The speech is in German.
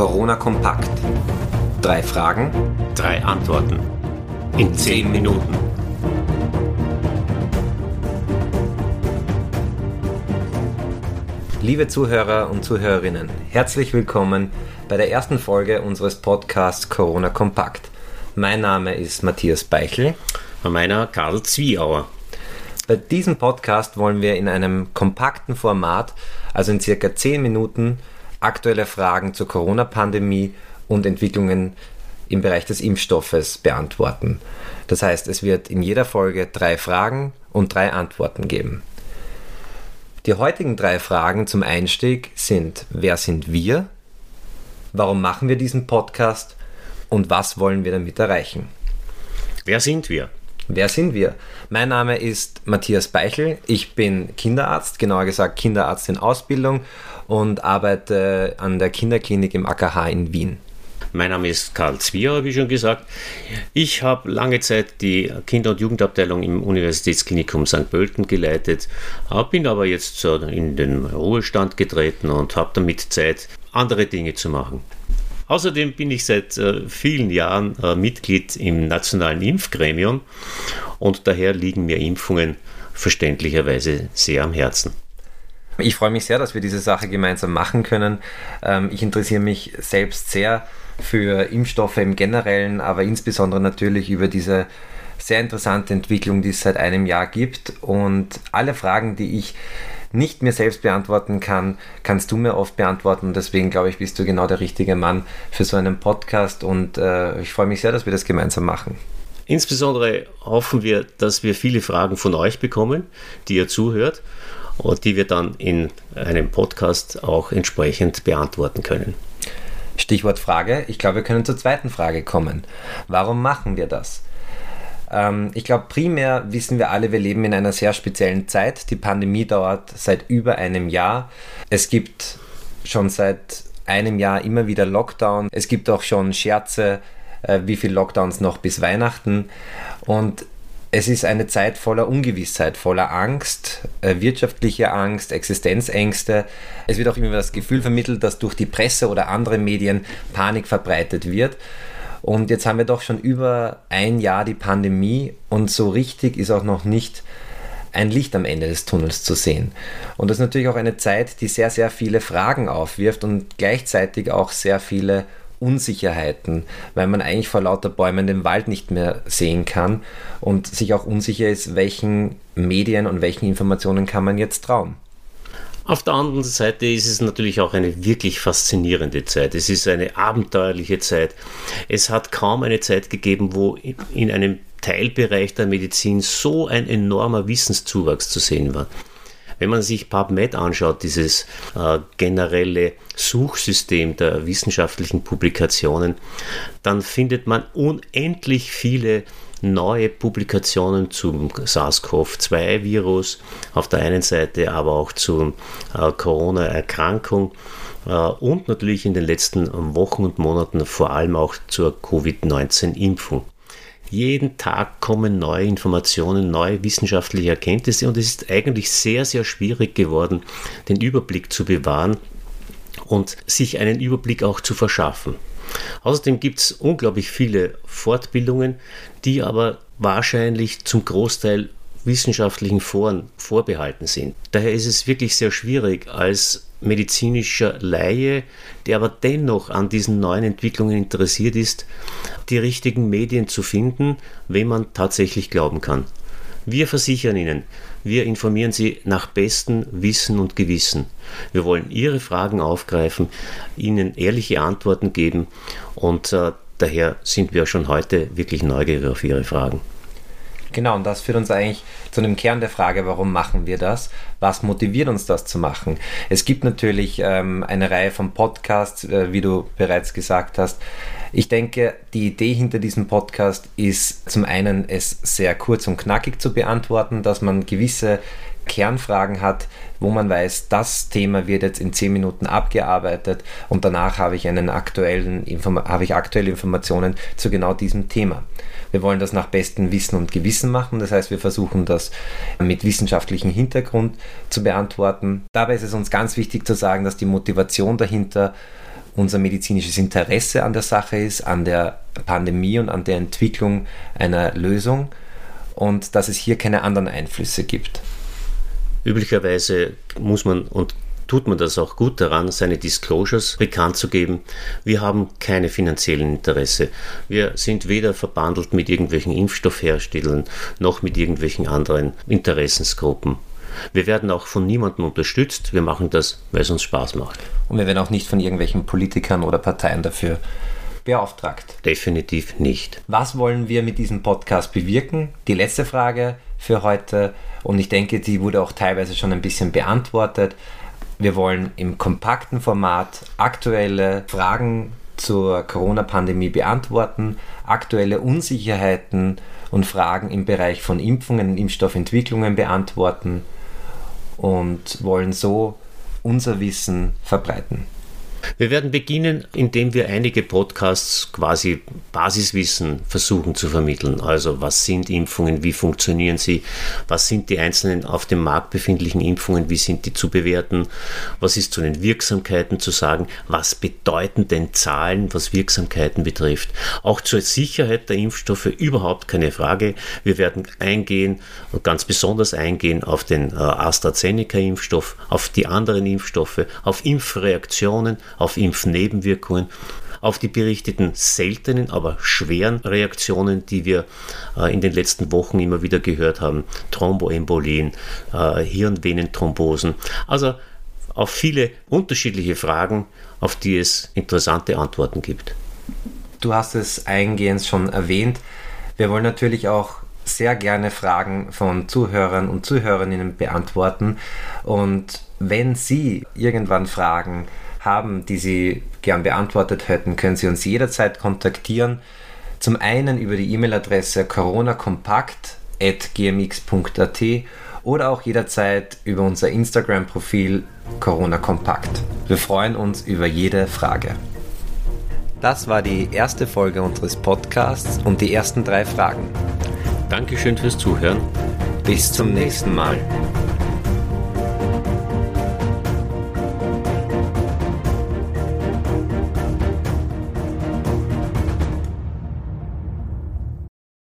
Corona Kompakt. Drei Fragen, drei Antworten. In zehn Minuten. Liebe Zuhörer und Zuhörerinnen, herzlich willkommen bei der ersten Folge unseres Podcasts Corona Kompakt. Mein Name ist Matthias Beichel. Und meiner Karl Zwieauer. Bei diesem Podcast wollen wir in einem kompakten Format, also in circa 10 Minuten, aktuelle Fragen zur Corona-Pandemie und Entwicklungen im Bereich des Impfstoffes beantworten. Das heißt, es wird in jeder Folge drei Fragen und drei Antworten geben. Die heutigen drei Fragen zum Einstieg sind, wer sind wir? Warum machen wir diesen Podcast? Und was wollen wir damit erreichen? Wer sind wir? Wer sind wir? Mein Name ist Matthias Beichel. Ich bin Kinderarzt, genauer gesagt Kinderarzt in Ausbildung und arbeite an der Kinderklinik im AKH in Wien. Mein Name ist Karl Zwier, wie schon gesagt. Ich habe lange Zeit die Kinder- und Jugendabteilung im Universitätsklinikum St. Pölten geleitet, bin aber jetzt in den Ruhestand getreten und habe damit Zeit, andere Dinge zu machen. Außerdem bin ich seit äh, vielen Jahren äh, Mitglied im Nationalen Impfgremium und daher liegen mir Impfungen verständlicherweise sehr am Herzen. Ich freue mich sehr, dass wir diese Sache gemeinsam machen können. Ähm, ich interessiere mich selbst sehr für Impfstoffe im Generellen, aber insbesondere natürlich über diese sehr interessante Entwicklung, die es seit einem Jahr gibt. Und alle Fragen, die ich nicht mir selbst beantworten kann, kannst du mir oft beantworten. deswegen glaube ich, bist du genau der richtige Mann für so einen Podcast. Und äh, ich freue mich sehr, dass wir das gemeinsam machen. Insbesondere hoffen wir, dass wir viele Fragen von euch bekommen, die ihr zuhört und die wir dann in einem Podcast auch entsprechend beantworten können. Stichwort Frage. Ich glaube, wir können zur zweiten Frage kommen. Warum machen wir das? Ähm, ich glaube, primär wissen wir alle, wir leben in einer sehr speziellen Zeit. Die Pandemie dauert seit über einem Jahr. Es gibt schon seit einem Jahr immer wieder Lockdown. Es gibt auch schon Scherze, äh, wie viele Lockdowns noch bis Weihnachten. Und es ist eine Zeit voller Ungewissheit, voller Angst, äh, wirtschaftliche Angst, Existenzängste. Es wird auch immer das Gefühl vermittelt, dass durch die Presse oder andere Medien Panik verbreitet wird. Und jetzt haben wir doch schon über ein Jahr die Pandemie und so richtig ist auch noch nicht ein Licht am Ende des Tunnels zu sehen. Und das ist natürlich auch eine Zeit, die sehr, sehr viele Fragen aufwirft und gleichzeitig auch sehr viele Unsicherheiten, weil man eigentlich vor lauter Bäumen den Wald nicht mehr sehen kann und sich auch unsicher ist, welchen Medien und welchen Informationen kann man jetzt trauen. Auf der anderen Seite ist es natürlich auch eine wirklich faszinierende Zeit. Es ist eine abenteuerliche Zeit. Es hat kaum eine Zeit gegeben, wo in einem Teilbereich der Medizin so ein enormer Wissenszuwachs zu sehen war. Wenn man sich PubMed anschaut, dieses äh, generelle Suchsystem der wissenschaftlichen Publikationen, dann findet man unendlich viele neue Publikationen zum SARS-CoV-2-Virus auf der einen Seite, aber auch zur äh, Corona-Erkrankung äh, und natürlich in den letzten Wochen und Monaten vor allem auch zur Covid-19-Impfung. Jeden Tag kommen neue Informationen, neue wissenschaftliche Erkenntnisse und es ist eigentlich sehr, sehr schwierig geworden, den Überblick zu bewahren und sich einen Überblick auch zu verschaffen. Außerdem gibt es unglaublich viele Fortbildungen, die aber wahrscheinlich zum Großteil wissenschaftlichen Foren vorbehalten sind. Daher ist es wirklich sehr schwierig als medizinischer Laie, der aber dennoch an diesen neuen Entwicklungen interessiert ist, die richtigen Medien zu finden, wenn man tatsächlich glauben kann. Wir versichern Ihnen, wir informieren Sie nach bestem Wissen und Gewissen. Wir wollen Ihre Fragen aufgreifen, Ihnen ehrliche Antworten geben und äh, daher sind wir schon heute wirklich neugierig auf Ihre Fragen. Genau, und das führt uns eigentlich zu dem Kern der Frage, warum machen wir das? Was motiviert uns das zu machen? Es gibt natürlich ähm, eine Reihe von Podcasts, äh, wie du bereits gesagt hast. Ich denke, die Idee hinter diesem Podcast ist zum einen, es sehr kurz und knackig zu beantworten, dass man gewisse Kernfragen hat, wo man weiß, das Thema wird jetzt in 10 Minuten abgearbeitet und danach habe ich, einen aktuellen habe ich aktuelle Informationen zu genau diesem Thema. Wir wollen das nach bestem Wissen und Gewissen machen. Das heißt, wir versuchen das mit wissenschaftlichem Hintergrund zu beantworten. Dabei ist es uns ganz wichtig zu sagen, dass die Motivation dahinter unser medizinisches Interesse an der Sache ist, an der Pandemie und an der Entwicklung einer Lösung und dass es hier keine anderen Einflüsse gibt. Üblicherweise muss man und tut man das auch gut daran, seine Disclosures bekannt zu geben. Wir haben keine finanziellen Interesse. Wir sind weder verbandelt mit irgendwelchen Impfstoffherstellern noch mit irgendwelchen anderen Interessensgruppen. Wir werden auch von niemandem unterstützt. Wir machen das, weil es uns Spaß macht. Und wir werden auch nicht von irgendwelchen Politikern oder Parteien dafür beauftragt. Definitiv nicht. Was wollen wir mit diesem Podcast bewirken? Die letzte Frage für heute. Und ich denke, die wurde auch teilweise schon ein bisschen beantwortet. Wir wollen im kompakten Format aktuelle Fragen zur Corona-Pandemie beantworten, aktuelle Unsicherheiten und Fragen im Bereich von Impfungen und Impfstoffentwicklungen beantworten und wollen so unser Wissen verbreiten. Wir werden beginnen, indem wir einige Podcasts quasi Basiswissen versuchen zu vermitteln. Also was sind Impfungen, wie funktionieren sie, was sind die einzelnen auf dem Markt befindlichen Impfungen, wie sind die zu bewerten, was ist zu den Wirksamkeiten zu sagen, was bedeuten denn Zahlen, was Wirksamkeiten betrifft. Auch zur Sicherheit der Impfstoffe überhaupt keine Frage. Wir werden eingehen und ganz besonders eingehen auf den äh, AstraZeneca-Impfstoff, auf die anderen Impfstoffe, auf Impfreaktionen, auf Impfnebenwirkungen, auf die berichteten seltenen, aber schweren Reaktionen, die wir äh, in den letzten Wochen immer wieder gehört haben, Thromboembolien, äh, Hirnvenenthrombosen. Also auf viele unterschiedliche Fragen, auf die es interessante Antworten gibt. Du hast es eingehend schon erwähnt. Wir wollen natürlich auch sehr gerne Fragen von Zuhörern und Zuhörerinnen beantworten. Und wenn Sie irgendwann Fragen haben, die Sie gern beantwortet hätten, können Sie uns jederzeit kontaktieren. Zum einen über die E-Mail-Adresse coronakompakt.gmx.at oder auch jederzeit über unser Instagram-Profil coronakompakt. Wir freuen uns über jede Frage. Das war die erste Folge unseres Podcasts und die ersten drei Fragen. Dankeschön fürs Zuhören. Bis zum nächsten Mal.